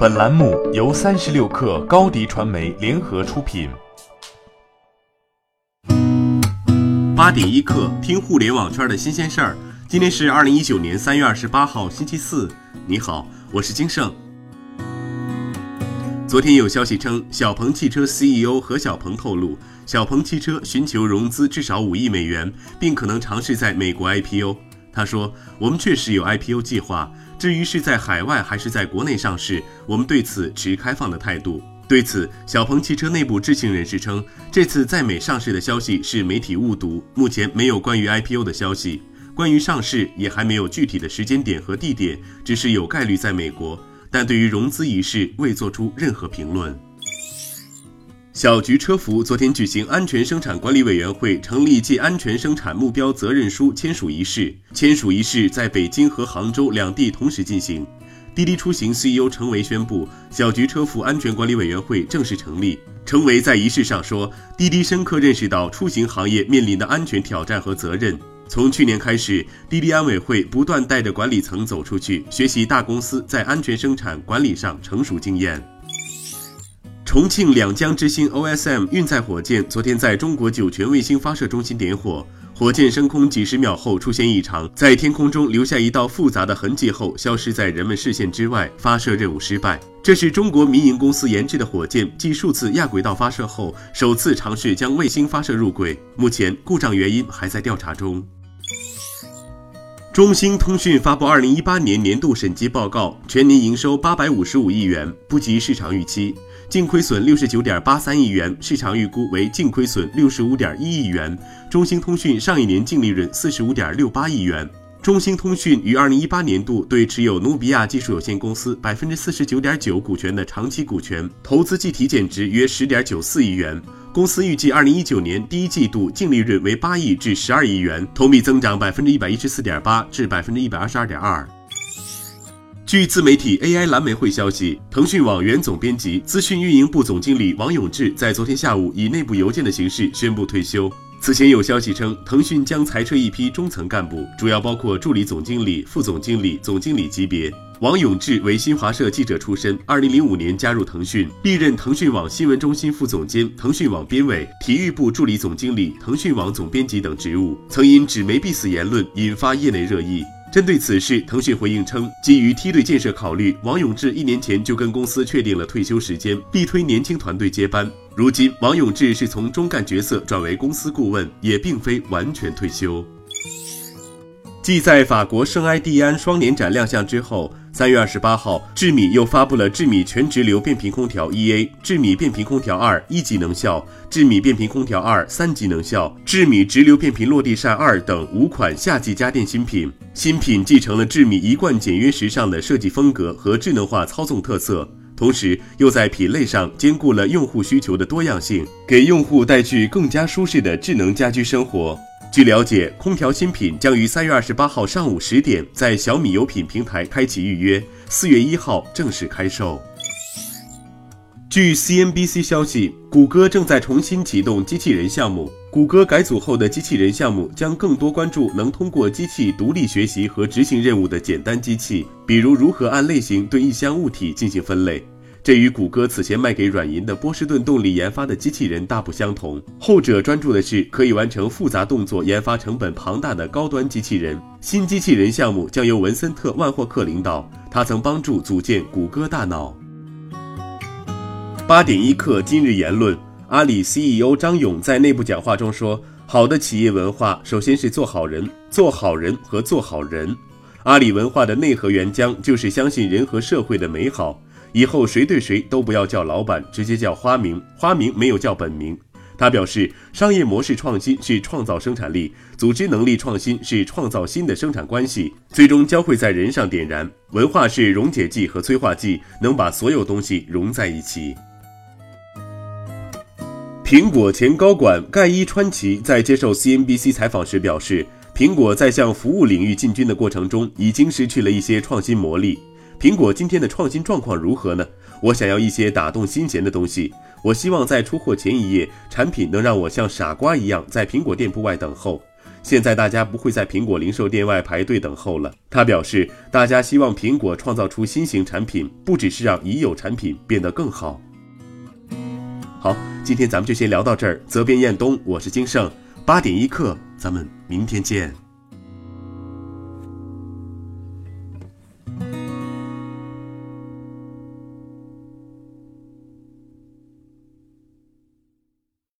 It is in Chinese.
本栏目由三十六氪高低传媒联合出品。八点一刻，听互联网圈的新鲜事儿。今天是二零一九年三月二十八号，星期四。你好，我是金盛。昨天有消息称，小鹏汽车 CEO 何小鹏透露，小鹏汽车寻求融资至少五亿美元，并可能尝试在美国 IPO。他说：“我们确实有 IPO 计划。”至于是在海外还是在国内上市，我们对此持开放的态度。对此，小鹏汽车内部知情人士称，这次在美上市的消息是媒体误读，目前没有关于 IPO 的消息，关于上市也还没有具体的时间点和地点，只是有概率在美国。但对于融资一事，未做出任何评论。小桔车服昨天举行安全生产管理委员会成立暨安全生产目标责任书签署仪式，签署仪式在北京和杭州两地同时进行。滴滴出行 CEO 程维宣布，小桔车服安全管理委员会正式成立。程维在仪式上说，滴滴深刻认识到出行行业面临的安全挑战和责任。从去年开始，滴滴安委会不断带着管理层走出去，学习大公司在安全生产管理上成熟经验。重庆两江之星 OSM 运载火箭昨天在中国酒泉卫星发射中心点火，火箭升空几十秒后出现异常，在天空中留下一道复杂的痕迹后消失在人们视线之外，发射任务失败。这是中国民营公司研制的火箭继数次亚轨道发射后，首次尝试将卫星发射入轨。目前故障原因还在调查中。中兴通讯发布二零一八年年度审计报告，全年营收八百五十五亿元，不及市场预期。净亏损六十九点八三亿元，市场预估为净亏损六十五点一亿元。中兴通讯上一年净利润四十五点六八亿元。中兴通讯于二零一八年度对持有努比亚技术有限公司百分之四十九点九股权的长期股权投资计提减值约十点九四亿元。公司预计二零一九年第一季度净利润为八亿至十二亿元，同比增长百分之一百一十四点八至百分之一百二十二点二。据自媒体 AI 蓝莓会消息，腾讯网原总编辑、资讯运营部总经理王永志在昨天下午以内部邮件的形式宣布退休。此前有消息称，腾讯将裁撤一批中层干部，主要包括助理总经理、副总经理、总经理级别。王永志为新华社记者出身，2005年加入腾讯，历任腾讯网新闻中心副总监、腾讯网编委、体育部助理总经理、腾讯网总编辑等职务，曾因纸媒必死言论引发业内热议。针对此事，腾讯回应称，基于梯队建设考虑，王永志一年前就跟公司确定了退休时间，力推年轻团队接班。如今，王永志是从中干角色转为公司顾问，也并非完全退休。继在法国圣埃蒂安双年展亮相之后，三月二十八号，智米又发布了智米全直流变频空调 EA、智米变频空调二一级能效、智米变频空调二三级能效、智米直流变频落地扇二等五款夏季家电新品。新品继承了智米一贯简约时尚的设计风格和智能化操纵特色，同时又在品类上兼顾了用户需求的多样性，给用户带去更加舒适的智能家居生活。据了解，空调新品将于三月二十八号上午十点在小米有品平台开启预约，四月一号正式开售。据 CNBC 消息，谷歌正在重新启动机器人项目。谷歌改组后的机器人项目将更多关注能通过机器独立学习和执行任务的简单机器，比如如何按类型对一箱物体进行分类。这与谷歌此前卖给软银的波士顿动力研发的机器人大不相同，后者专注的是可以完成复杂动作、研发成本庞大的高端机器人。新机器人项目将由文森特·万霍克领导，他曾帮助组建谷歌大脑。八点一刻，今日言论：阿里 CEO 张勇在内部讲话中说，好的企业文化首先是做好人、做好人和做好人。阿里文化的内核原浆就是相信人和社会的美好。以后谁对谁都不要叫老板，直接叫花名。花名没有叫本名。他表示，商业模式创新是创造生产力，组织能力创新是创造新的生产关系，最终将会在人上点燃。文化是溶解剂和催化剂，能把所有东西融在一起。苹果前高管盖伊川崎在接受 CNBC 采访时表示，苹果在向服务领域进军的过程中，已经失去了一些创新魔力。苹果今天的创新状况如何呢？我想要一些打动心弦的东西。我希望在出货前一夜，产品能让我像傻瓜一样在苹果店铺外等候。现在大家不会在苹果零售店外排队等候了。他表示，大家希望苹果创造出新型产品，不只是让已有产品变得更好。好，今天咱们就先聊到这儿。责编：彦东，我是金盛，八点一刻，咱们明天见。